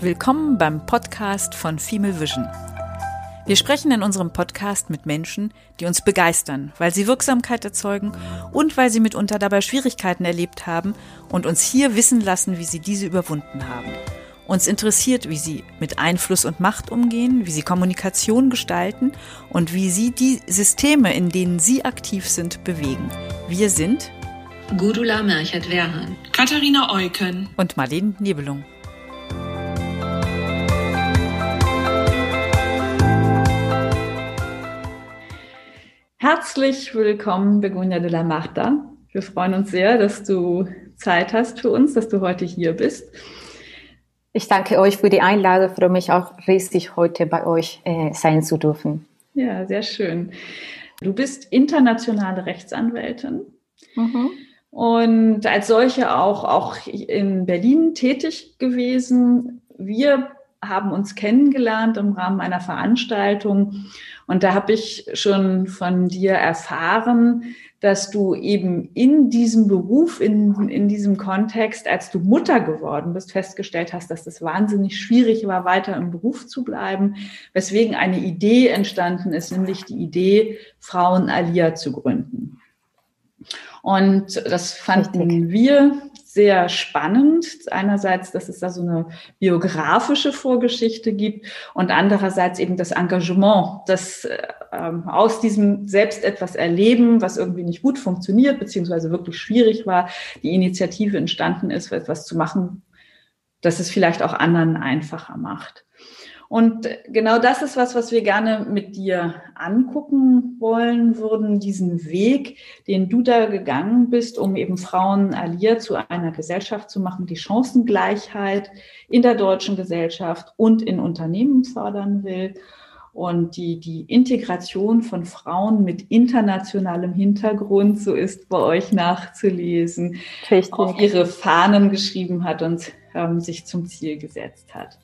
Willkommen beim Podcast von Female Vision. Wir sprechen in unserem Podcast mit Menschen, die uns begeistern, weil sie Wirksamkeit erzeugen und weil sie mitunter dabei Schwierigkeiten erlebt haben und uns hier wissen lassen, wie sie diese überwunden haben. Uns interessiert, wie sie mit Einfluss und Macht umgehen, wie sie Kommunikation gestalten und wie sie die Systeme, in denen sie aktiv sind, bewegen. Wir sind Gudula Merchert-Werhan, Katharina Eucken und Marlene Nebelung. Herzlich willkommen, Begonia de la Marta. Wir freuen uns sehr, dass du Zeit hast für uns, dass du heute hier bist. Ich danke euch für die Einladung. Freue mich auch riesig, heute bei euch äh, sein zu dürfen. Ja, sehr schön. Du bist internationale Rechtsanwältin. Mhm. Und als solche auch, auch in Berlin tätig gewesen. Wir haben uns kennengelernt im Rahmen einer Veranstaltung und da habe ich schon von dir erfahren, dass du eben in diesem Beruf, in, in diesem Kontext, als du Mutter geworden bist, festgestellt hast, dass es wahnsinnig schwierig war, weiter im Beruf zu bleiben, weswegen eine Idee entstanden ist, nämlich die Idee, Frauen Alia zu gründen. Und das fanden Richtig. wir sehr spannend. Einerseits, dass es da so eine biografische Vorgeschichte gibt und andererseits eben das Engagement, das äh, aus diesem selbst etwas erleben, was irgendwie nicht gut funktioniert, beziehungsweise wirklich schwierig war, die Initiative entstanden ist, etwas zu machen, das es vielleicht auch anderen einfacher macht. Und genau das ist was, was wir gerne mit dir angucken wollen würden, diesen Weg, den du da gegangen bist, um eben Frauen Alia zu einer Gesellschaft zu machen, die Chancengleichheit in der deutschen Gesellschaft und in Unternehmen fördern will und die, die Integration von Frauen mit internationalem Hintergrund, so ist bei euch nachzulesen, Richtig. auf ihre Fahnen geschrieben hat und ähm, sich zum Ziel gesetzt hat.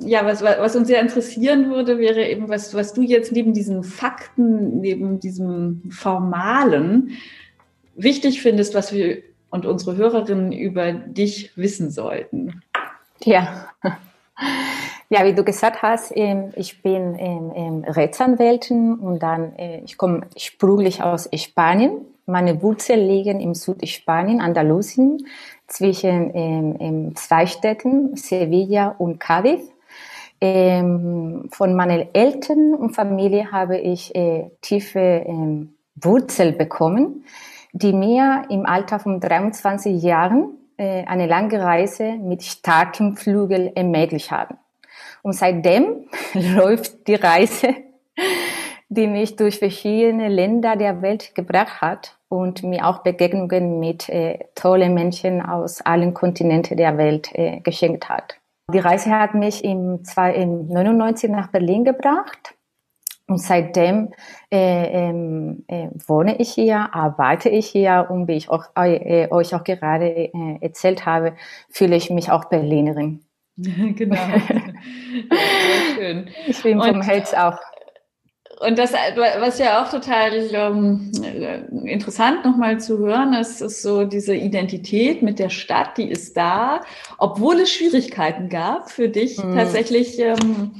Ja, was, was uns sehr interessieren würde, wäre eben, was, was du jetzt neben diesen Fakten, neben diesem Formalen wichtig findest, was wir und unsere Hörerinnen über dich wissen sollten. Ja. Ja, wie du gesagt hast, ähm, ich bin Rechtsanwältin und dann, äh, ich komme sprunglich aus Spanien. Meine Wurzeln liegen im Südspanien, Andalusien, zwischen ähm, zwei Städten, Sevilla und Cádiz. Ähm, von meinen Eltern und Familie habe ich äh, tiefe ähm, Wurzel bekommen, die mir im Alter von 23 Jahren äh, eine lange Reise mit starkem Flügel ermöglicht haben. Und seitdem läuft die Reise, die mich durch verschiedene Länder der Welt gebracht hat und mir auch Begegnungen mit äh, tollen Menschen aus allen Kontinenten der Welt äh, geschenkt hat. Die Reise hat mich im, zwei, im 99 nach Berlin gebracht. Und seitdem äh, ähm, äh, wohne ich hier, arbeite ich hier und wie ich auch, äh, euch auch gerade äh, erzählt habe, fühle ich mich auch Berlinerin. genau. Sehr schön. Ich bin vom Herz auch und das, was ja auch total ähm, interessant nochmal zu hören ist, ist so diese Identität mit der Stadt, die ist da, obwohl es Schwierigkeiten gab für dich mhm. tatsächlich ähm,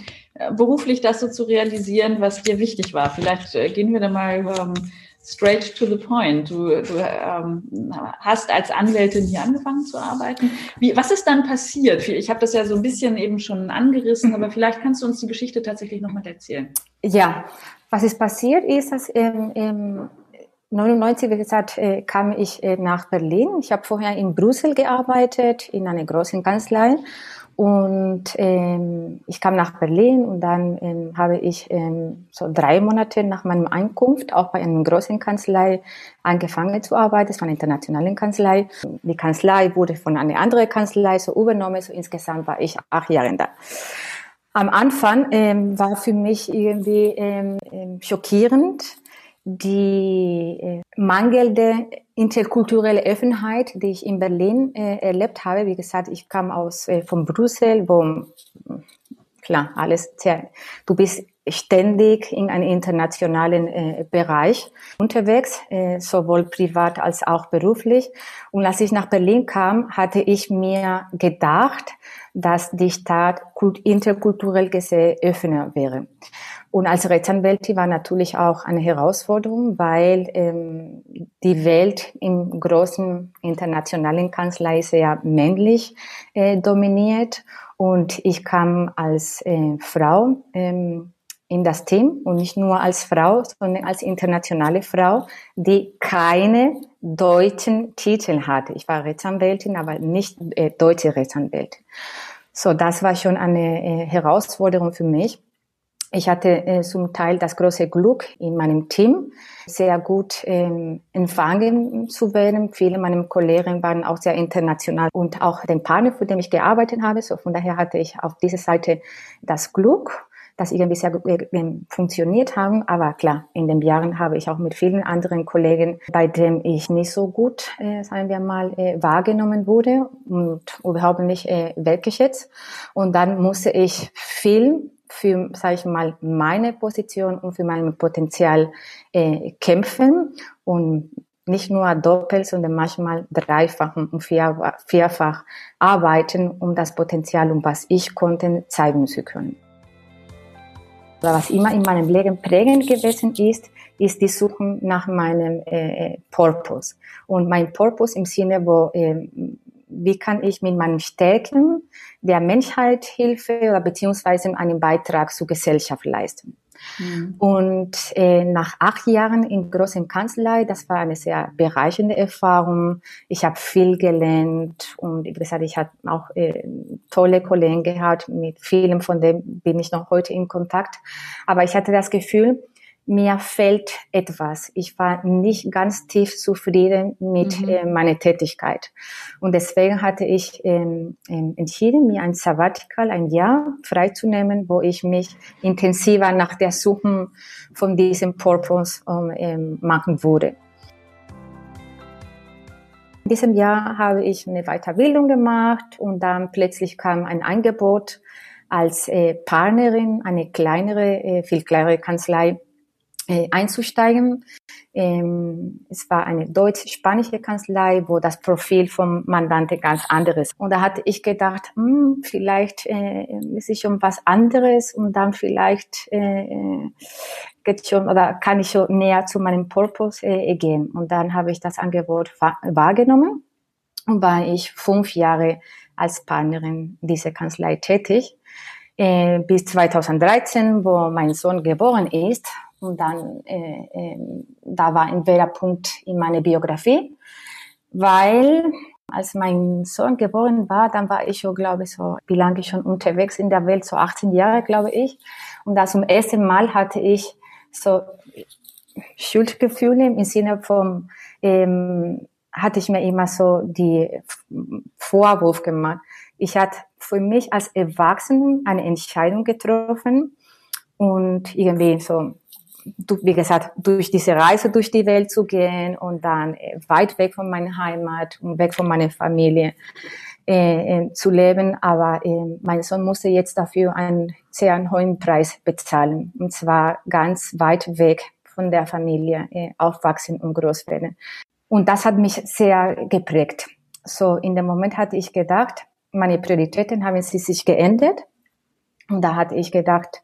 beruflich das so zu realisieren, was dir wichtig war. Vielleicht äh, gehen wir da mal ähm, straight to the point. Du, du ähm, hast als Anwältin hier angefangen zu arbeiten. Wie, was ist dann passiert? Ich habe das ja so ein bisschen eben schon angerissen, aber vielleicht kannst du uns die Geschichte tatsächlich nochmal erzählen. Ja, was ist passiert ist, dass im, im 99, wie gesagt, äh, kam ich äh, nach Berlin. Ich habe vorher in Brüssel gearbeitet, in einer großen Kanzlei. Und ähm, ich kam nach Berlin und dann ähm, habe ich ähm, so drei Monate nach meinem Ankunft auch bei einer großen Kanzlei angefangen zu arbeiten. Es war eine internationale Kanzlei. Die Kanzlei wurde von einer anderen Kanzlei so übernommen. So insgesamt war ich acht Jahre da. Am Anfang ähm, war für mich irgendwie ähm, ähm schockierend, die äh, mangelnde interkulturelle Offenheit, die ich in Berlin äh, erlebt habe. Wie gesagt, ich kam aus äh, von Brüssel, wo klar alles sehr, du bist ständig in einem internationalen äh, Bereich unterwegs, äh, sowohl privat als auch beruflich. Und als ich nach Berlin kam, hatte ich mir gedacht, dass die Stadt interkulturell gesehen offener wäre. Und als Rechtsanwältin war natürlich auch eine Herausforderung, weil ähm, die Welt im großen internationalen Kanzlei sehr männlich äh, dominiert. Und ich kam als äh, Frau ähm, in das Team und nicht nur als Frau, sondern als internationale Frau, die keine deutschen Titel hatte. Ich war Rechtsanwältin, aber nicht äh, deutsche Rechtsanwältin. So, das war schon eine äh, Herausforderung für mich. Ich hatte äh, zum Teil das große Glück in meinem Team, sehr gut ähm, empfangen zu werden. Viele meiner Kollegen waren auch sehr international und auch den Partner, für den ich gearbeitet habe. So von daher hatte ich auf dieser Seite das Glück, dass irgendwie sehr gut äh, funktioniert haben. Aber klar, in den Jahren habe ich auch mit vielen anderen Kollegen, bei denen ich nicht so gut, äh, sagen wir mal, äh, wahrgenommen wurde und überhaupt nicht äh, wertgeschätzt. Und dann musste ich viel für, sage ich mal, meine Position und für mein Potenzial äh, kämpfen und nicht nur doppelt, sondern manchmal dreifach und vier, vierfach arbeiten, um das Potenzial und was ich konnte zeigen zu können. Aber was immer in meinem Leben prägend gewesen ist, ist die Suche nach meinem äh, äh Purpose. Und mein Purpose im Sinne, wo äh, wie kann ich mit meinen Stärken der Menschheit Hilfe oder beziehungsweise einen Beitrag zur Gesellschaft leisten. Mhm. Und äh, nach acht Jahren in großen Kanzlei, das war eine sehr bereichernde Erfahrung. Ich habe viel gelernt und wie gesagt, ich habe auch äh, tolle Kollegen gehabt. Mit vielen von denen bin ich noch heute in Kontakt. Aber ich hatte das Gefühl, mir fehlt etwas. Ich war nicht ganz tief zufrieden mit mhm. äh, meiner Tätigkeit. Und deswegen hatte ich ähm, ähm, entschieden, mir ein Sabbatical, ein Jahr freizunehmen, wo ich mich intensiver nach der Suche von diesem Purpose ähm, machen würde. In diesem Jahr habe ich eine Weiterbildung gemacht und dann plötzlich kam ein Angebot als äh, Partnerin, eine kleinere, äh, viel kleinere Kanzlei äh, einzusteigen. Ähm, es war eine deutsch-spanische Kanzlei, wo das Profil vom Mandante ganz anderes. Und da hatte ich gedacht, hm, vielleicht äh, ist es schon was anderes und dann vielleicht äh, geht schon oder kann ich schon näher zu meinem Purpose äh, gehen. Und dann habe ich das Angebot wahrgenommen und war ich fünf Jahre als Partnerin dieser Kanzlei tätig. Äh, bis 2013, wo mein Sohn geboren ist, und dann, äh, äh, da war ein Wendepunkt in meiner Biografie, weil als mein Sohn geboren war, dann war ich schon, glaube ich, so, wie lange schon unterwegs in der Welt, so 18 Jahre, glaube ich. Und da zum ersten Mal hatte ich so Schuldgefühle im Sinne von, ähm, hatte ich mir immer so die Vorwurf gemacht. Ich hatte für mich als Erwachsenen eine Entscheidung getroffen und irgendwie so wie gesagt, durch diese Reise durch die Welt zu gehen und dann äh, weit weg von meiner Heimat und weg von meiner Familie äh, äh, zu leben. Aber äh, mein Sohn musste jetzt dafür einen sehr hohen Preis bezahlen. Und zwar ganz weit weg von der Familie äh, aufwachsen und groß werden. Und das hat mich sehr geprägt. So in dem Moment hatte ich gedacht, meine Prioritäten haben sich geändert. Und da hatte ich gedacht,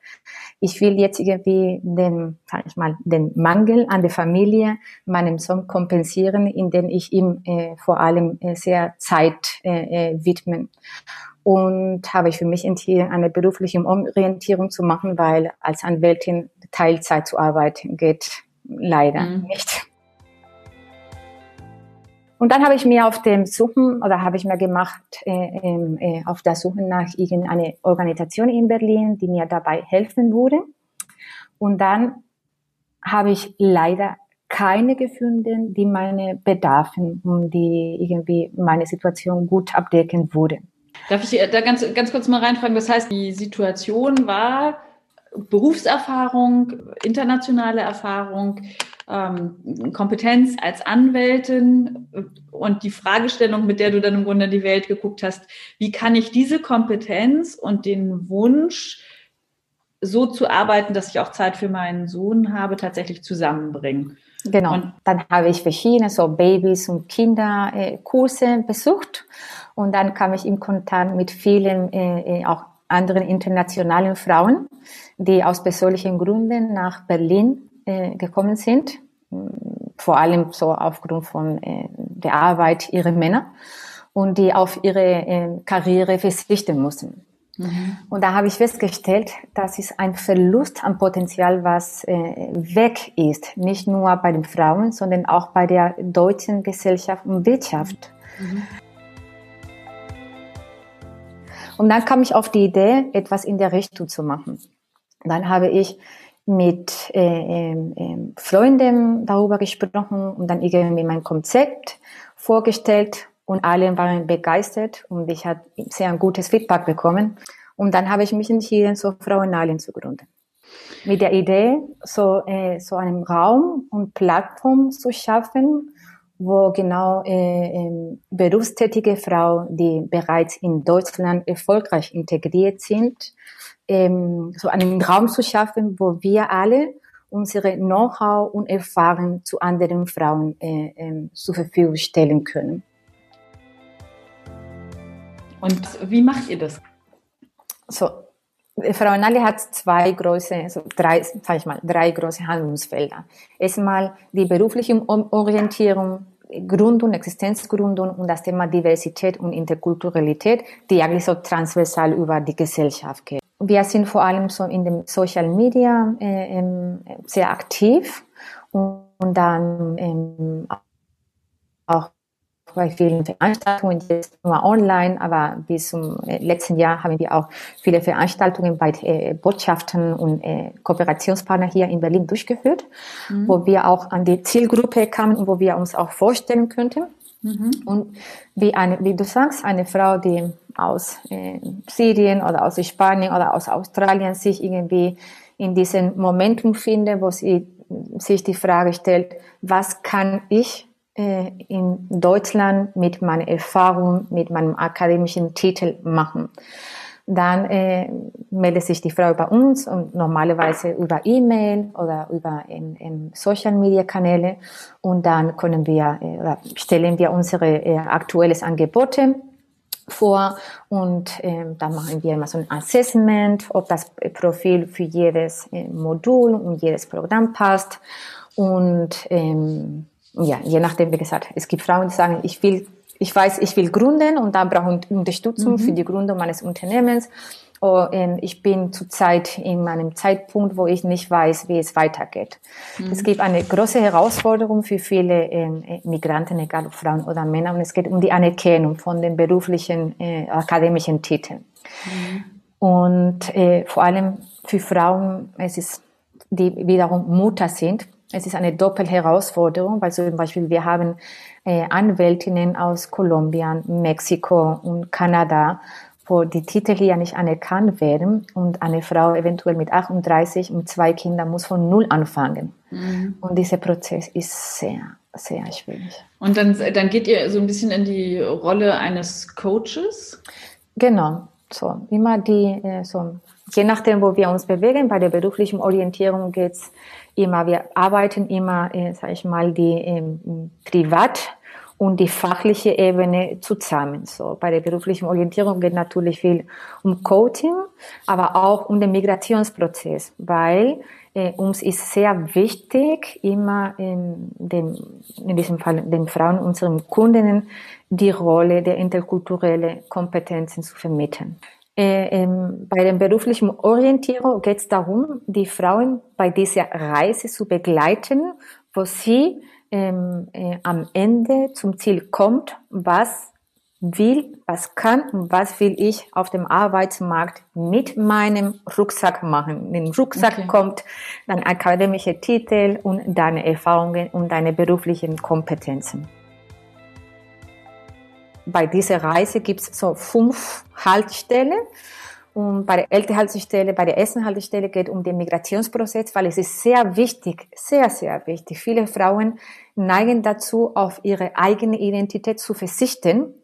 ich will jetzt irgendwie den, sag ich mal, den Mangel an der Familie meinem Sohn kompensieren, indem ich ihm äh, vor allem äh, sehr Zeit äh, äh, widmen. Und habe ich für mich entschieden, eine berufliche Orientierung zu machen, weil als Anwältin Teilzeit zu arbeiten geht leider mhm. nicht. Und dann habe ich mir auf dem Suchen oder habe ich mir gemacht äh, ähm, äh, auf der Suche nach irgendeiner Organisation in Berlin, die mir dabei helfen würde. Und dann habe ich leider keine gefunden, die meine Bedarfen die irgendwie meine Situation gut abdecken würde. Darf ich da ganz, ganz kurz mal reinfragen? Das heißt, die Situation war Berufserfahrung, internationale Erfahrung, ähm, Kompetenz als Anwältin und die Fragestellung, mit der du dann im Grunde in die Welt geguckt hast, wie kann ich diese Kompetenz und den Wunsch so zu arbeiten, dass ich auch Zeit für meinen Sohn habe, tatsächlich zusammenbringen. Genau. Und dann habe ich verschiedene so Babys und Kinderkurse äh, besucht und dann kam ich in Kontakt mit vielen äh, äh, auch anderen internationalen Frauen, die aus persönlichen Gründen nach Berlin äh, gekommen sind, vor allem so aufgrund von äh, der Arbeit ihrer Männer und die auf ihre äh, Karriere verzichten mussten. Mhm. Und da habe ich festgestellt, das ist ein Verlust an Potenzial, was äh, weg ist. Nicht nur bei den Frauen, sondern auch bei der deutschen Gesellschaft und Wirtschaft. Mhm. Und dann kam ich auf die Idee, etwas in der Richtung zu machen. Dann habe ich mit äh, äh, Freunden darüber gesprochen und dann irgendwie mein Konzept vorgestellt und alle waren begeistert und ich habe sehr ein gutes Feedback bekommen. Und dann habe ich mich entschieden, so Frauenalien zu gründen. Mit der Idee, so, äh, so einen Raum und Plattform zu schaffen, wo genau äh, äh, berufstätige Frauen, die bereits in Deutschland erfolgreich integriert sind, ähm, so einen Raum zu schaffen, wo wir alle unsere Know-how und Erfahrung zu anderen Frauen äh, äh, zur Verfügung stellen können. Und wie macht ihr das? So, Frau Nalli hat zwei große, also drei, sag ich mal, drei große Handlungsfelder. Erstmal die berufliche Orientierung, Gründung, Existenzgründung und das Thema Diversität und Interkulturalität, die eigentlich so transversal über die Gesellschaft geht. Wir sind vor allem so in den Social Media äh, äh, sehr aktiv und, und dann ähm, auch bei vielen Veranstaltungen, jetzt nur online, aber bis zum äh, letzten Jahr haben wir auch viele Veranstaltungen bei äh, Botschaften und äh, Kooperationspartnern hier in Berlin durchgeführt, mhm. wo wir auch an die Zielgruppe kamen und wo wir uns auch vorstellen könnten. Mhm. Und wie, eine, wie du sagst, eine Frau, die aus äh, Syrien oder aus Spanien oder aus Australien sich irgendwie in diesem Momentum findet, wo sie sich die Frage stellt, was kann ich äh, in Deutschland mit meiner Erfahrung, mit meinem akademischen Titel machen. Dann äh, meldet sich die Frau bei uns und normalerweise über E-Mail oder über in, in Social Media Kanäle. Und dann können wir äh, stellen wir unsere äh, aktuelles Angebote vor. Und äh, dann machen wir immer so ein Assessment, ob das Profil für jedes äh, Modul und jedes Programm passt. Und ähm, ja, je nachdem, wie gesagt, es gibt Frauen, die sagen, ich will, ich weiß, ich will gründen und dann brauche ich Unterstützung mhm. für die Gründung meines Unternehmens. Und ich bin zurzeit in meinem Zeitpunkt, wo ich nicht weiß, wie es weitergeht. Mhm. Es gibt eine große Herausforderung für viele äh, Migranten, egal ob Frauen oder Männer, und es geht um die Anerkennung von den beruflichen, äh, akademischen Titeln. Mhm. Und äh, vor allem für Frauen, es ist, die wiederum Mutter sind, es ist eine Doppelherausforderung, weil zum Beispiel wir haben äh, Anwältinnen aus Kolumbien, Mexiko und Kanada, wo die Titel hier nicht anerkannt werden und eine Frau eventuell mit 38 und zwei Kindern muss von null anfangen. Mhm. Und dieser Prozess ist sehr, sehr schwierig. Und dann, dann geht ihr so ein bisschen in die Rolle eines Coaches? Genau, so immer die, äh, so je nachdem, wo wir uns bewegen, bei der beruflichen Orientierung geht's immer, wir arbeiten immer, äh, sag ich mal, die ähm, privat und die fachliche Ebene zusammen. So bei der beruflichen Orientierung geht natürlich viel um Coaching, aber auch um den Migrationsprozess, weil äh, uns ist sehr wichtig, immer in, dem, in diesem Fall den Frauen, unseren Kundinnen, die Rolle der interkulturellen Kompetenzen zu vermitteln. Äh, ähm, bei der beruflichen Orientierung geht es darum, die Frauen bei dieser Reise zu begleiten, wo sie ähm, äh, am Ende zum Ziel kommt, was will, was kann und was will ich auf dem Arbeitsmarkt mit meinem Rucksack machen. In den Rucksack okay. kommt dann akademische Titel und deine Erfahrungen und deine beruflichen Kompetenzen bei dieser Reise gibt es so fünf Haltestellen. Und bei der Elternhaltestelle, bei der Essenhaltestelle geht es um den Migrationsprozess, weil es ist sehr wichtig, sehr, sehr wichtig. Viele Frauen neigen dazu, auf ihre eigene Identität zu verzichten,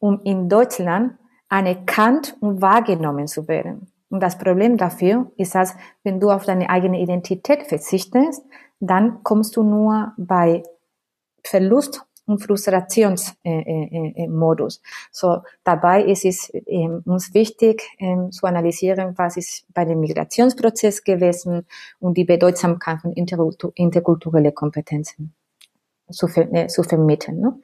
um in Deutschland anerkannt und wahrgenommen zu werden. Und das Problem dafür ist, dass wenn du auf deine eigene Identität verzichtest, dann kommst du nur bei Verlust und Frustrationsmodus. Äh, äh, äh, so, dabei ist es ähm, uns wichtig ähm, zu analysieren, was ist bei dem Migrationsprozess gewesen und die Bedeutsamkeit von interkulturelle Kompetenzen zu, zu vermitteln. Ne?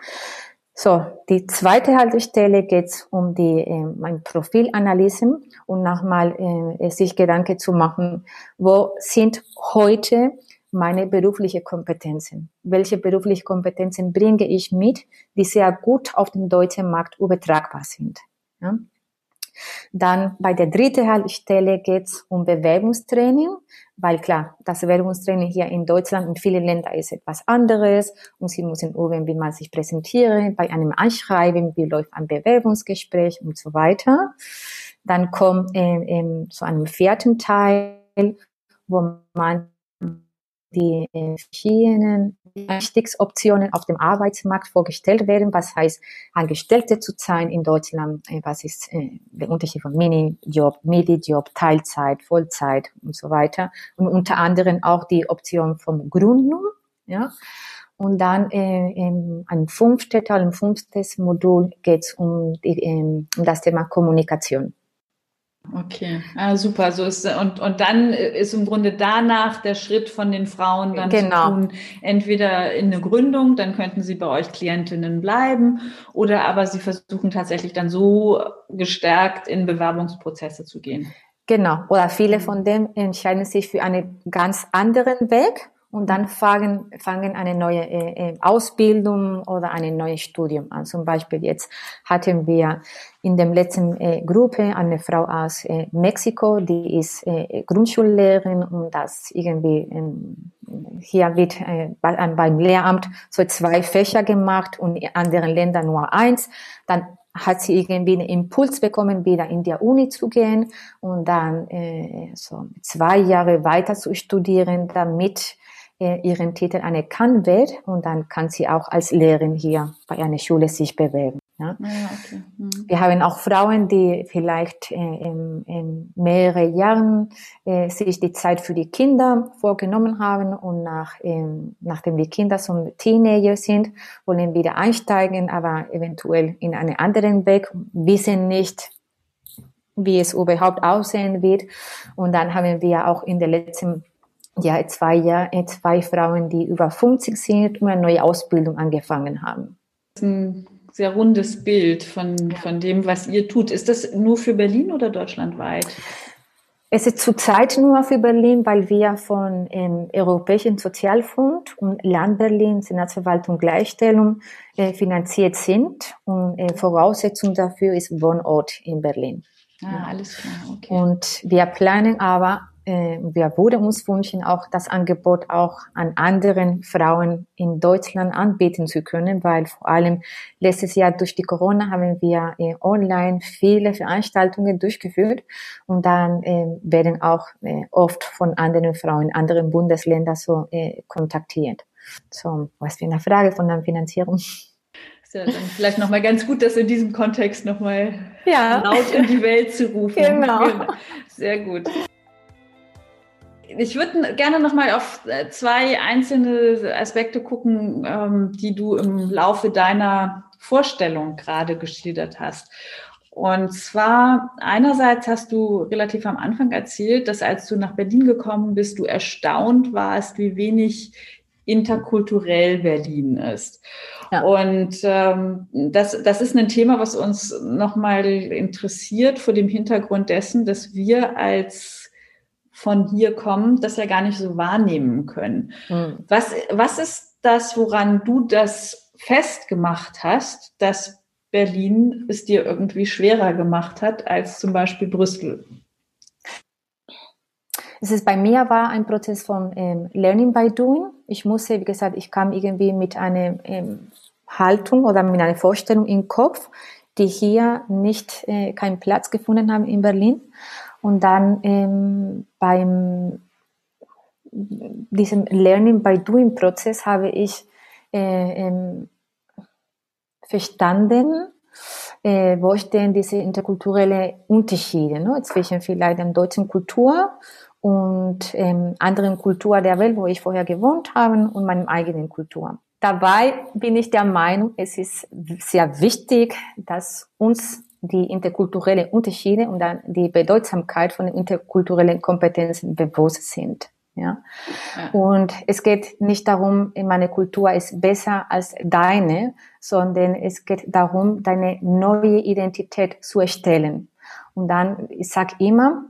So, die zweite Haltestelle geht um die äh, mein Profilanalyse und nochmal äh, sich Gedanken zu machen, wo sind heute meine berufliche Kompetenzen? Welche berufliche Kompetenzen bringe ich mit, die sehr gut auf den deutschen Markt übertragbar sind? Ja? Dann bei der dritten Haltestelle geht es um Bewerbungstraining, weil klar, das Bewerbungstraining hier in Deutschland und vielen Ländern ist etwas anderes und Sie müssen üben, wie man sich präsentiert, bei einem Anschreiben, wie läuft ein Bewerbungsgespräch und so weiter. Dann kommt ähm, ähm, zu einem vierten Teil, wo man die verschiedenen Einstiegsoptionen auf dem Arbeitsmarkt vorgestellt werden. Was heißt, Angestellte zu sein in Deutschland? Äh, was ist äh, der Unterschied von Minijob, Midi-Job, Teilzeit, Vollzeit und so weiter? Und unter anderem auch die Option vom Gründung, ja. Und dann äh, in ein fünftes Teil, ein fünftes Modul geht es um, ähm, um das Thema Kommunikation. Okay, ah, super. So ist und und dann ist im Grunde danach der Schritt von den Frauen dann genau. zu tun, entweder in eine Gründung, dann könnten sie bei euch Klientinnen bleiben, oder aber sie versuchen tatsächlich dann so gestärkt in Bewerbungsprozesse zu gehen. Genau. Oder viele von dem entscheiden sich für einen ganz anderen Weg und dann fangen, fangen eine neue äh, äh, Ausbildung oder ein neues Studium an. Zum Beispiel jetzt hatten wir in dem letzten äh, Gruppe eine Frau aus äh, Mexiko, die ist äh, Grundschullehrerin und das irgendwie ähm, hier wird äh, bei, beim Lehramt so zwei Fächer gemacht und in anderen Ländern nur eins. Dann hat sie irgendwie einen Impuls bekommen, wieder in der Uni zu gehen und dann äh, so zwei Jahre weiter zu studieren, damit ihren Titel anerkannt wird und dann kann sie auch als Lehrerin hier bei einer Schule sich bewerben. Ja? ja okay. mhm. Wir haben auch Frauen, die vielleicht äh, in, in mehrere Jahren äh, sich die Zeit für die Kinder vorgenommen haben und nach, ähm, nachdem die Kinder so Teenager sind, wollen wieder einsteigen, aber eventuell in einen anderen Weg, wissen nicht, wie es überhaupt aussehen wird. Und dann haben wir auch in der letzten ja, zwei, Jahr, äh, zwei Frauen, die über 50 sind und eine neue Ausbildung angefangen haben. Das ist ein sehr rundes Bild von, von dem, was ihr tut. Ist das nur für Berlin oder deutschlandweit? Es ist zurzeit nur für Berlin, weil wir von dem Europäischen Sozialfonds und Land Berlin, Senatsverwaltung Gleichstellung, äh, finanziert sind. Und äh, Voraussetzung dafür ist Wohnort in Berlin. Ah, alles klar, okay. Und wir planen aber äh, wir würden uns wünschen, auch das Angebot auch an anderen Frauen in Deutschland anbieten zu können, weil vor allem letztes Jahr durch die Corona haben wir äh, online viele Veranstaltungen durchgeführt und dann äh, werden auch äh, oft von anderen Frauen in anderen Bundesländern so äh, kontaktiert. So, was für eine Frage von der Finanzierung. Ist ja dann vielleicht nochmal ganz gut, das in diesem Kontext nochmal ja. laut in die Welt zu rufen. Genau. genau. Sehr gut ich würde gerne noch mal auf äh, zwei einzelne Aspekte gucken, ähm, die du im Laufe deiner Vorstellung gerade geschildert hast. Und zwar einerseits hast du relativ am Anfang erzählt, dass als du nach Berlin gekommen bist, du erstaunt warst, wie wenig interkulturell Berlin ist. Ja. Und ähm, das, das ist ein Thema, was uns nochmal interessiert vor dem Hintergrund dessen, dass wir als von hier kommen, das ja gar nicht so wahrnehmen können. Mhm. Was, was ist das, woran du das festgemacht hast, dass Berlin es dir irgendwie schwerer gemacht hat als zum Beispiel Brüssel? Es ist bei mir war ein Prozess von ähm, Learning by Doing. Ich musste, wie gesagt, ich kam irgendwie mit einer ähm, Haltung oder mit einer Vorstellung im Kopf, die hier nicht äh, keinen Platz gefunden haben in Berlin. Und dann ähm, beim diesem Learning by Doing Prozess habe ich äh, ähm, verstanden, äh, wo stehen diese interkulturellen Unterschiede ne, zwischen vielleicht der deutschen Kultur und ähm, anderen Kultur der Welt, wo ich vorher gewohnt habe und meinem eigenen Kultur. Dabei bin ich der Meinung, es ist sehr wichtig, dass uns die interkulturellen Unterschiede und dann die Bedeutsamkeit von interkulturellen Kompetenzen bewusst sind. Ja? ja? Und es geht nicht darum, meine Kultur ist besser als deine, sondern es geht darum, deine neue Identität zu erstellen. Und dann, ich sage immer,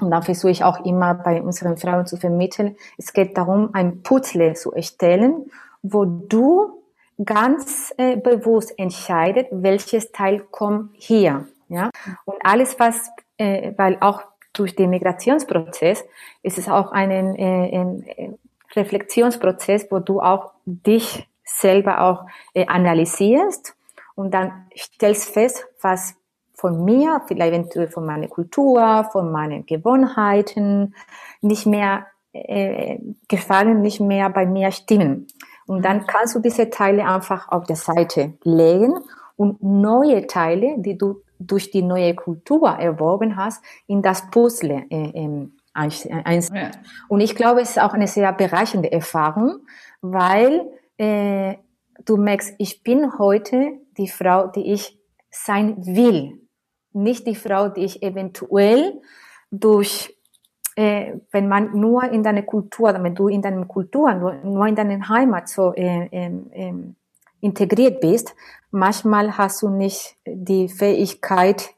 und dann versuche ich auch immer bei unseren Frauen zu vermitteln, es geht darum, ein Puzzle zu erstellen, wo du ganz äh, bewusst entscheidet, welches Teil kommt hier. Ja? Und alles, was, äh, weil auch durch den Migrationsprozess ist es auch ein äh, äh, Reflexionsprozess, wo du auch dich selber auch äh, analysierst und dann stellst fest, was von mir, vielleicht eventuell von meiner Kultur, von meinen Gewohnheiten nicht mehr äh, gefallen, nicht mehr bei mir stimmen. Und dann kannst du diese Teile einfach auf der Seite legen und neue Teile, die du durch die neue Kultur erworben hast, in das Puzzle äh, ähm, einsetzen. Ja. Und ich glaube, es ist auch eine sehr bereichernde Erfahrung, weil äh, du merkst, ich bin heute die Frau, die ich sein will, nicht die Frau, die ich eventuell durch äh, wenn man nur in deine Kultur, wenn du in deiner Kultur, nur, nur in deiner Heimat so äh, äh, integriert bist, manchmal hast du nicht die Fähigkeit,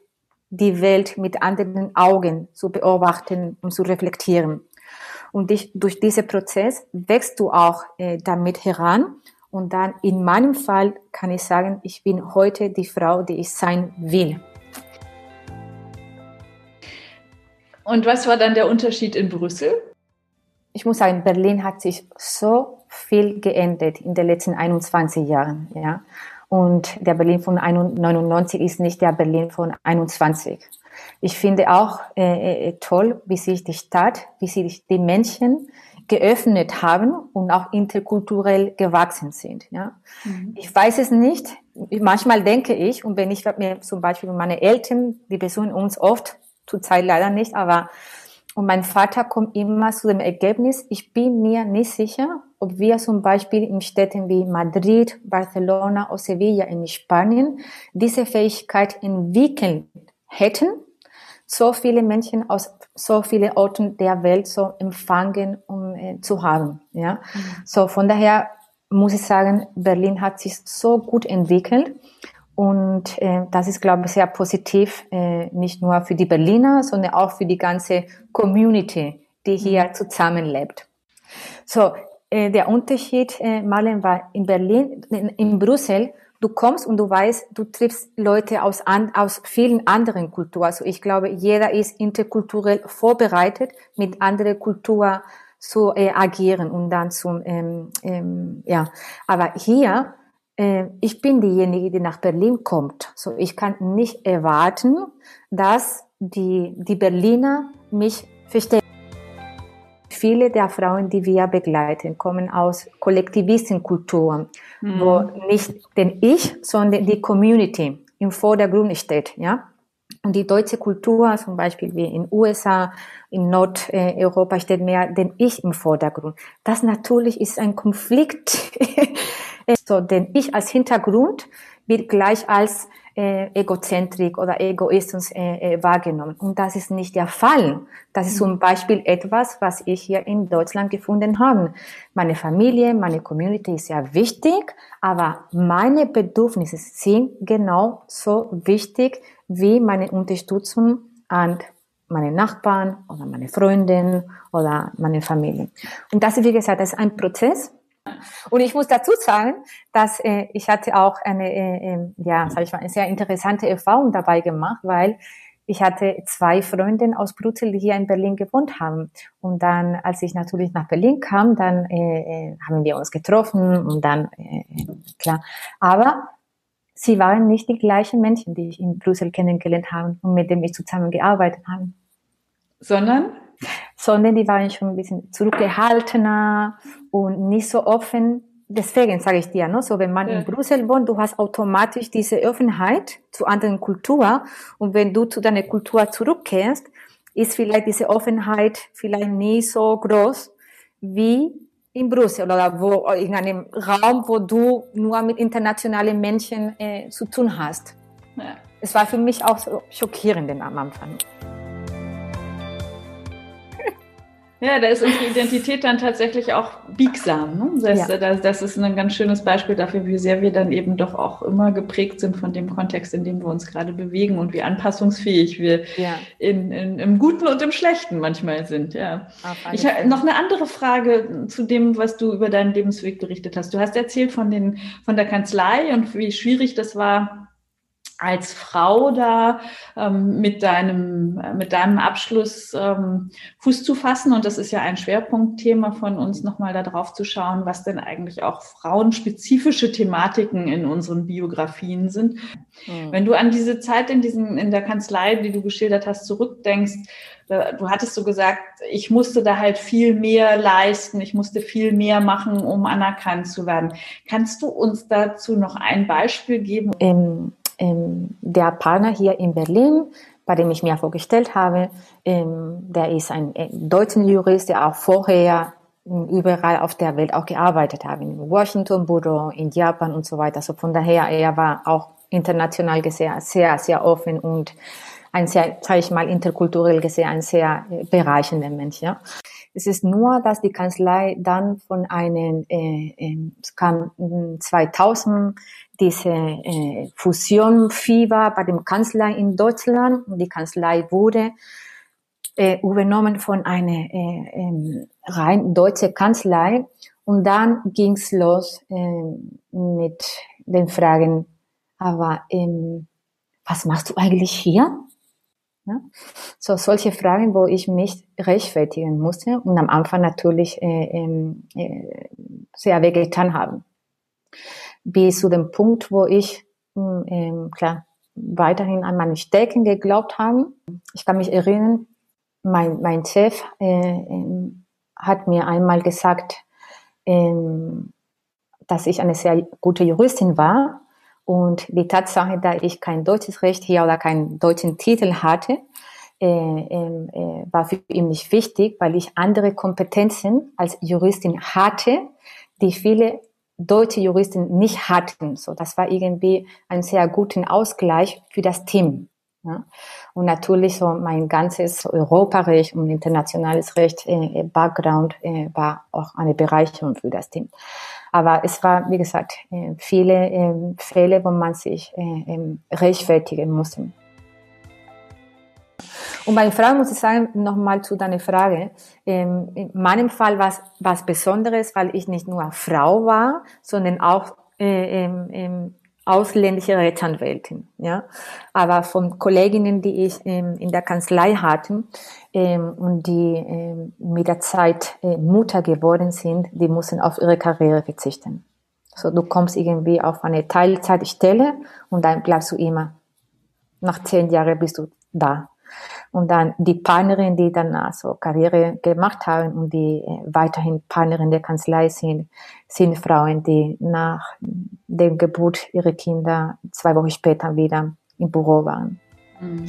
die Welt mit anderen Augen zu beobachten und zu reflektieren. Und dich, durch diesen Prozess wächst du auch äh, damit heran. Und dann in meinem Fall kann ich sagen, ich bin heute die Frau, die ich sein will. Und was war dann der Unterschied in Brüssel? Ich muss sagen, Berlin hat sich so viel geändert in den letzten 21 Jahren, ja. Und der Berlin von 99 ist nicht der Berlin von 21. Ich finde auch äh, äh, toll, wie sich die Stadt, wie sich die Menschen geöffnet haben und auch interkulturell gewachsen sind. Ja. Mhm. Ich weiß es nicht. Manchmal denke ich, und wenn ich mir zum Beispiel meine Eltern, die besuchen uns oft zurzeit leider nicht, aber und mein Vater kommt immer zu dem Ergebnis, ich bin mir nicht sicher, ob wir zum Beispiel in Städten wie Madrid, Barcelona oder Sevilla in Spanien diese Fähigkeit entwickeln hätten, so viele Menschen aus so vielen Orten der Welt so empfangen um äh, zu haben. Ja, mhm. so von daher muss ich sagen, Berlin hat sich so gut entwickelt und äh, das ist, glaube ich, sehr positiv, äh, nicht nur für die Berliner, sondern auch für die ganze Community, die hier mhm. zusammenlebt. So, äh, der Unterschied, äh, Marlen, war in Berlin, in, in Brüssel, du kommst und du weißt, du triffst Leute aus, an, aus vielen anderen Kulturen. Also ich glaube, jeder ist interkulturell vorbereitet, mit anderer Kultur zu äh, agieren und dann zum, ähm, ähm, ja. Aber hier, äh, ich bin diejenige, die nach Berlin kommt. So, ich kann nicht erwarten, dass die, die Berliner mich verstehen. Viele der Frauen, die wir begleiten, kommen aus Kollektivistenkulturen, mhm. wo nicht den Ich, sondern die Community im Vordergrund steht, ja. Und die deutsche Kultur, zum Beispiel wie in USA, in Nordeuropa, steht mehr den Ich im Vordergrund. Das natürlich ist ein Konflikt So, denn ich als Hintergrund wird gleich als äh, Egozentrik oder Egoismus äh, äh, wahrgenommen. Und das ist nicht der Fall. Das ist zum Beispiel etwas, was ich hier in Deutschland gefunden habe. Meine Familie, meine Community ist sehr wichtig, aber meine Bedürfnisse sind genau so wichtig wie meine Unterstützung an meine Nachbarn oder meine Freundin oder meine Familie. Und das ist, wie gesagt, ist ein Prozess, und ich muss dazu sagen, dass äh, ich hatte auch eine, äh, äh, ja, sag ich mal, eine sehr interessante Erfahrung dabei gemacht, weil ich hatte zwei Freundinnen aus Brüssel, die hier in Berlin gewohnt haben. Und dann, als ich natürlich nach Berlin kam, dann äh, äh haben wir uns getroffen und dann, äh, äh, klar. Aber sie waren nicht die gleichen Menschen, die ich in Brüssel kennengelernt habe und mit denen ich zusammengearbeitet habe. Sondern? Sondern die waren schon ein bisschen zurückgehaltener und nicht so offen deswegen sage ich dir, ne, so wenn man ja. in Brüssel wohnt, du hast automatisch diese Offenheit zu anderen Kulturen und wenn du zu deiner Kultur zurückkehrst, ist vielleicht diese Offenheit vielleicht nie so groß wie in Brüssel oder wo in einem Raum, wo du nur mit internationalen Menschen äh, zu tun hast. Ja. Es war für mich auch so schockierend am Anfang. Ja, da ist unsere Identität dann tatsächlich auch biegsam. Ne? Das, ja. das, das, ist ein ganz schönes Beispiel dafür, wie sehr wir dann eben doch auch immer geprägt sind von dem Kontext, in dem wir uns gerade bewegen und wie anpassungsfähig wir ja. in, in, im Guten und im Schlechten manchmal sind. Ja. Ich habe noch eine andere Frage zu dem, was du über deinen Lebensweg berichtet hast. Du hast erzählt von, den, von der Kanzlei und wie schwierig das war, als Frau da ähm, mit deinem mit deinem Abschluss ähm, Fuß zu fassen und das ist ja ein Schwerpunktthema von uns nochmal darauf zu schauen, was denn eigentlich auch frauenspezifische Thematiken in unseren Biografien sind. Mhm. Wenn du an diese Zeit in diesem in der Kanzlei, die du geschildert hast, zurückdenkst, du hattest so gesagt, ich musste da halt viel mehr leisten, ich musste viel mehr machen, um anerkannt zu werden. Kannst du uns dazu noch ein Beispiel geben? Ähm ähm, der Partner hier in Berlin, bei dem ich mir vorgestellt habe, ähm, der ist ein äh, deutscher Jurist, der auch vorher überall auf der Welt auch gearbeitet hat, in Washington Büro, in Japan und so weiter. Also von daher, er war auch international gesehen sehr, sehr offen und ein sehr, sage ich mal, interkulturell gesehen ein sehr äh, bereichender Mensch. Ja. Es ist nur, dass die Kanzlei dann von einem, äh, es kam 2000 diese äh, Fusion Fieber bei dem Kanzlei in Deutschland die Kanzlei wurde äh, übernommen von einer äh, äh, rein deutsche Kanzlei und dann ging's los äh, mit den Fragen, aber ähm, was machst du eigentlich hier? Ja? So solche Fragen, wo ich mich rechtfertigen musste und am Anfang natürlich äh, ähm, äh, sehr wehgetan haben. Bis zu dem Punkt, wo ich hm, ähm, klar weiterhin an meine Stärken geglaubt habe. Ich kann mich erinnern, mein, mein Chef äh, äh, hat mir einmal gesagt, äh, dass ich eine sehr gute Juristin war und die Tatsache, dass ich kein deutsches Recht hier oder keinen deutschen Titel hatte, äh, ähm, äh, war für ihn nicht wichtig, weil ich andere Kompetenzen als Juristin hatte, die viele deutsche Juristen nicht hatten. So, das war irgendwie ein sehr guten Ausgleich für das Team. Ja. Und natürlich so mein ganzes Europarecht und internationales Recht äh, Background äh, war auch eine Bereicherung für das Team. Aber es war, wie gesagt, äh, viele äh, Fälle, wo man sich äh, ähm, rechtfertigen musste. Und bei Frauen muss ich sagen, nochmal zu deiner Frage. Ähm, in meinem Fall war es was Besonderes, weil ich nicht nur Frau war, sondern auch äh, ähm, ausländische Rechtsanwältin. Ja? Aber von Kolleginnen, die ich ähm, in der Kanzlei hatte ähm, und die ähm, mit der Zeit äh, Mutter geworden sind, die mussten auf ihre Karriere verzichten. So, du kommst irgendwie auf eine Teilzeitstelle und dann bleibst du immer. Nach zehn Jahren bist du da. Und dann die Partnerin, die dann also Karriere gemacht haben und die äh, weiterhin Partnerin der Kanzlei sind, sind Frauen, die nach der Geburt ihrer Kinder zwei Wochen später wieder im Büro waren. Mhm.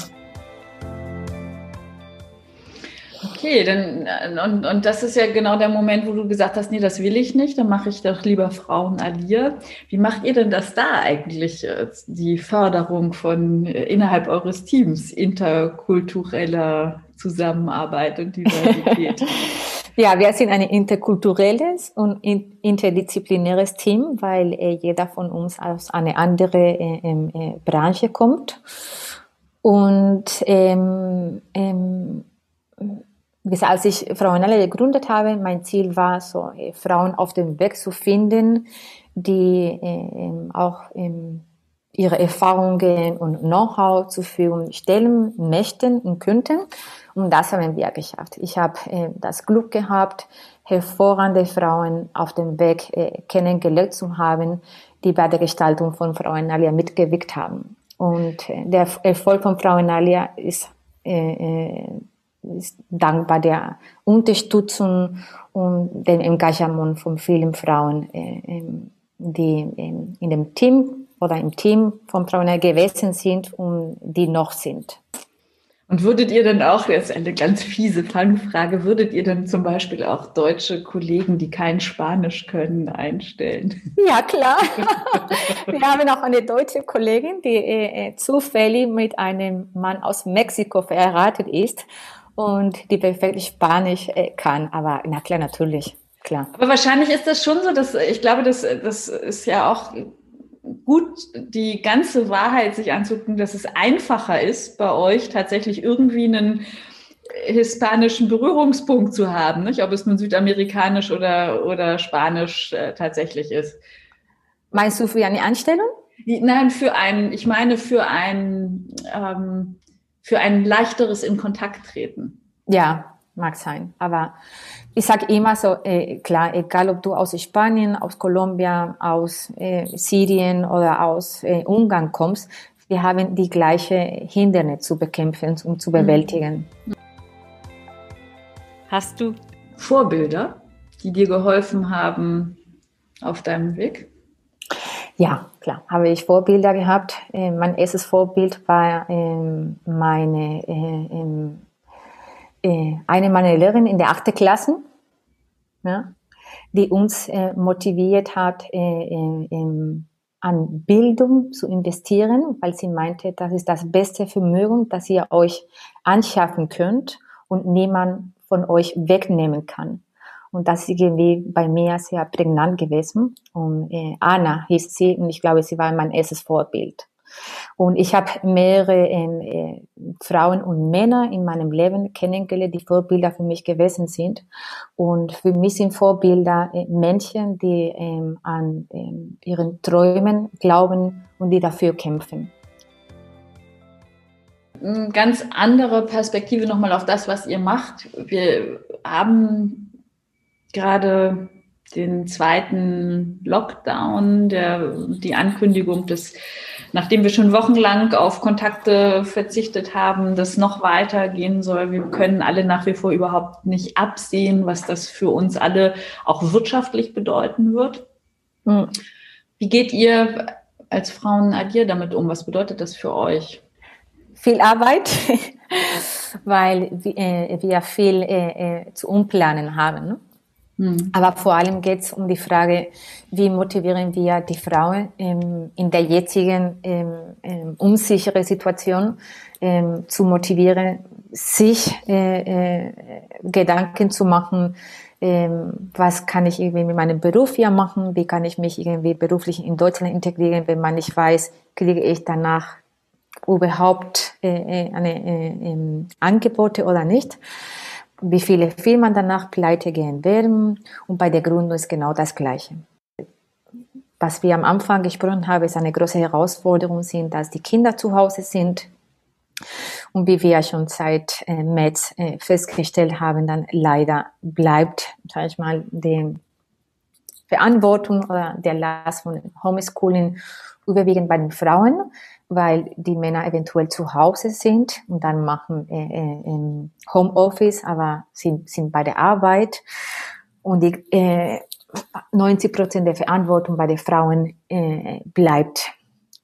Okay, dann, und, und das ist ja genau der Moment, wo du gesagt hast, nee, das will ich nicht, dann mache ich doch lieber Frauen Alia. Wie macht ihr denn das da eigentlich, äh, die Förderung von äh, innerhalb eures Teams interkultureller Zusammenarbeit und Diversität? Ja, wir sind ein interkulturelles und interdisziplinäres Team, weil äh, jeder von uns aus einer anderen äh, ähm, äh, Branche kommt. Und ähm, ähm, als ich Frauenhalle gegründet habe, mein Ziel war, so äh, Frauen auf dem Weg zu finden, die äh, auch ähm, ihre Erfahrungen und Know-how zur Verfügung stellen möchten und könnten. Und das haben wir geschafft. Ich habe äh, das Glück gehabt, hervorragende Frauen auf dem Weg äh, kennengelernt zu haben, die bei der Gestaltung von Frauenalia mitgewirkt haben. Und äh, der Erfolg von Frauenalia ist äh, äh ist dankbar der Unterstützung und dem Engagement von vielen Frauen, äh, die in dem Team oder im Team von Frauen gewesen sind und die noch sind. Und würdet ihr dann auch, jetzt eine ganz fiese Fangfrage, würdet ihr dann zum Beispiel auch deutsche Kollegen, die kein Spanisch können, einstellen? Ja, klar. Wir haben auch eine deutsche Kollegin, die äh, äh, zufällig mit einem Mann aus Mexiko verheiratet ist und die perfekt Spanisch äh, kann. Aber na klar, natürlich. Klar. Aber wahrscheinlich ist das schon so, dass ich glaube, das, das ist ja auch gut, die ganze Wahrheit sich anzugucken, dass es einfacher ist, bei euch tatsächlich irgendwie einen hispanischen Berührungspunkt zu haben, nicht? ob es nun südamerikanisch oder, oder spanisch äh, tatsächlich ist. Meinst du für eine Anstellung? Nein, für ein, ich meine für ein, ähm, für ein leichteres in Kontakt treten. Ja, mag sein. Aber ich sage immer so, äh, klar, egal ob du aus Spanien, aus Kolumbien, aus äh, Syrien oder aus äh, Ungarn kommst, wir haben die gleiche Hindernisse zu bekämpfen und zu bewältigen. Hast du Vorbilder, die dir geholfen haben auf deinem Weg? Ja, klar, habe ich Vorbilder gehabt. Äh, mein erstes Vorbild war ähm, meine äh, äh, eine meiner Lehrerinnen in der achten Klasse, ja, die uns motiviert hat, äh, in, an Bildung zu investieren, weil sie meinte, das ist das beste Vermögen, das ihr euch anschaffen könnt und niemand von euch wegnehmen kann. Und das ist irgendwie bei mir sehr prägnant gewesen. Und äh, Anna hieß sie und ich glaube, sie war mein erstes Vorbild. Und ich habe mehrere äh, Frauen und Männer in meinem Leben kennengelernt, die Vorbilder für mich gewesen sind. Und für mich sind Vorbilder äh, Menschen, die ähm, an ähm, ihren Träumen glauben und die dafür kämpfen. Eine ganz andere Perspektive nochmal auf das, was ihr macht. Wir haben gerade den zweiten Lockdown, der, die Ankündigung des nachdem wir schon wochenlang auf Kontakte verzichtet haben, das noch weitergehen soll. Wir können alle nach wie vor überhaupt nicht absehen, was das für uns alle auch wirtschaftlich bedeuten wird. Hm. Wie geht ihr als Frauen Adir damit um? Was bedeutet das für euch? Viel Arbeit, weil wir, äh, viel äh, äh, zu umplanen haben. Mhm. Aber vor allem geht es um die Frage, wie motivieren wir die Frauen ähm, in der jetzigen ähm, ähm, unsicheren Situation ähm, zu motivieren, sich äh, äh, Gedanken zu machen, ähm, was kann ich irgendwie mit meinem Beruf hier machen, wie kann ich mich irgendwie beruflich in Deutschland integrieren, wenn man nicht weiß, kriege ich danach überhaupt äh, äh eine äh, Angebote oder nicht wie viele Firmen danach pleite gehen werden. Und bei der Gründung ist genau das Gleiche. Was wir am Anfang gesprochen haben, ist eine große Herausforderung sind, dass die Kinder zu Hause sind. Und wie wir schon seit äh, März äh, festgestellt haben, dann leider bleibt, sag ich mal, die Verantwortung oder der Last von Homeschooling überwiegend bei den Frauen weil die Männer eventuell zu Hause sind und dann machen äh, äh, Homeoffice, aber sind, sind bei der Arbeit und die äh, 90 Prozent der Verantwortung bei den Frauen äh, bleibt,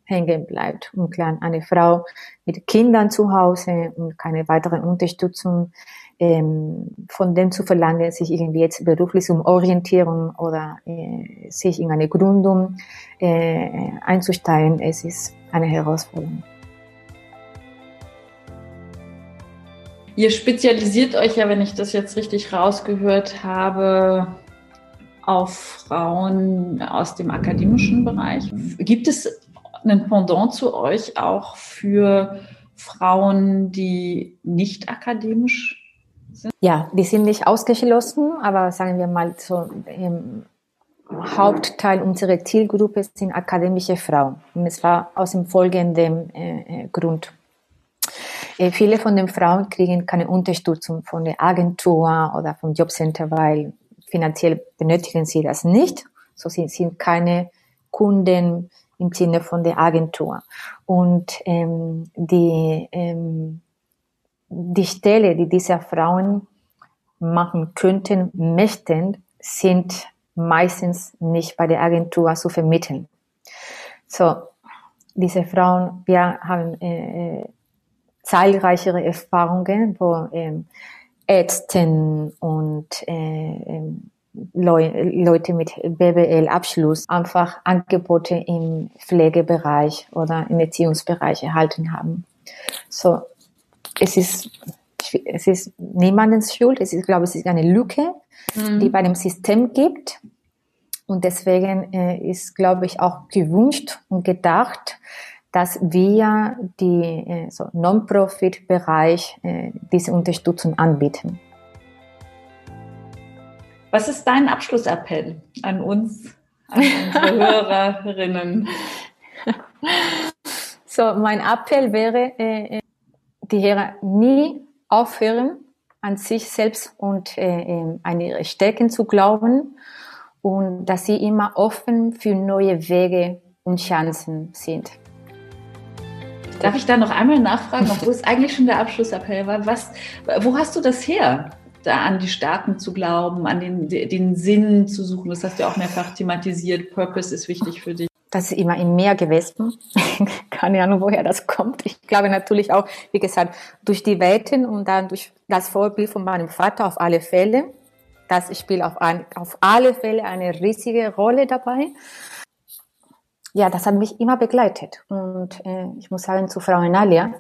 hängen bleibt. Und klar, eine Frau mit Kindern zu Hause und keine weitere Unterstützung ähm, von dem zu verlangen, sich irgendwie jetzt beruflich umorientieren oder äh, sich in eine Gründung äh, einzusteigen, es ist eine Herausforderung. Ihr spezialisiert euch ja, wenn ich das jetzt richtig rausgehört habe, auf Frauen aus dem akademischen Bereich. Gibt es ein Pendant zu euch auch für Frauen, die nicht akademisch? Ja, die sind nicht ausgeschlossen, aber sagen wir mal so im Hauptteil unserer Zielgruppe sind akademische Frauen. Und es war aus dem folgenden äh, äh, Grund. Äh, viele von den Frauen kriegen keine Unterstützung von der Agentur oder vom Jobcenter, weil finanziell benötigen sie das nicht. So sind, sind keine Kunden im Sinne von der Agentur. Und ähm, die ähm, die Stelle, die diese Frauen machen könnten, möchten, sind meistens nicht bei der Agentur zu vermitteln. So, diese Frauen, wir haben äh, äh zahlreichere Erfahrungen, wo ähm, Ärzten und äh, ähm, Leute mit BWL-Abschluss einfach Angebote im Pflegebereich oder im Erziehungsbereich erhalten haben. So, es ist, es ist niemandens Schuld. Es ist, glaube ich, es ist eine Lücke, mhm. die bei dem System gibt. Und deswegen äh, ist, glaube ich, auch gewünscht und gedacht, dass wir die äh, so Non-Profit-Bereich äh, diese Unterstützung anbieten. Was ist dein Abschlussappell an uns, an unsere Hörerinnen? So, mein Appell wäre, äh, die Herren nie aufhören, an sich selbst und äh, an ihre Stärken zu glauben und dass sie immer offen für neue Wege und Chancen sind. Darf ich da noch einmal nachfragen, obwohl es eigentlich schon der Abschlussappell war? Was, wo hast du das her? Da an die Staaten zu glauben, an den, den Sinn zu suchen. Das hast du auch mehrfach thematisiert. Purpose ist wichtig für dich. Das ist immer im Meer gewesen. Keine Ahnung, woher das kommt. Ich glaube natürlich auch, wie gesagt, durch die Welten und dann durch das Vorbild von meinem Vater auf alle Fälle. Das spielt auf, ein, auf alle Fälle eine riesige Rolle dabei ja, das hat mich immer begleitet. Und äh, ich muss sagen, zu Frau Enalia,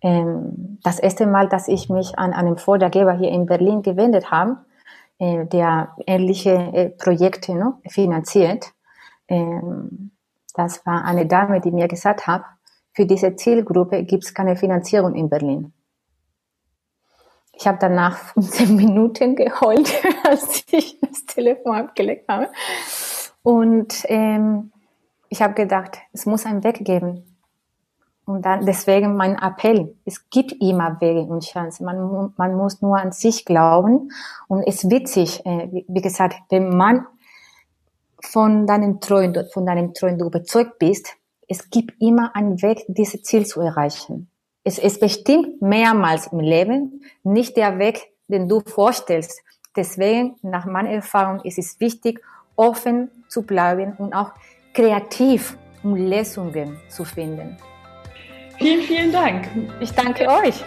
äh, das erste Mal, dass ich mich an einen Vordergeber hier in Berlin gewendet habe, äh, der ähnliche äh, Projekte ne, finanziert, äh, das war eine Dame, die mir gesagt hat, für diese Zielgruppe gibt es keine Finanzierung in Berlin. Ich habe danach 15 Minuten geheult, als ich das Telefon abgelegt habe. Und ähm, ich habe gedacht, es muss einen Weg geben. Und dann deswegen mein Appell, es gibt immer Wege und Chancen. Man, man muss nur an sich glauben. Und es ist witzig, äh, wie gesagt, wenn man von deinem Träumen, von deinem Träumen überzeugt bist, es gibt immer einen Weg, dieses Ziel zu erreichen. Es ist bestimmt mehrmals im Leben nicht der Weg, den du vorstellst. Deswegen, nach meiner Erfahrung, ist es wichtig, offen zu bleiben und auch kreativ, um Lösungen zu finden. Vielen, vielen Dank. Ich danke euch.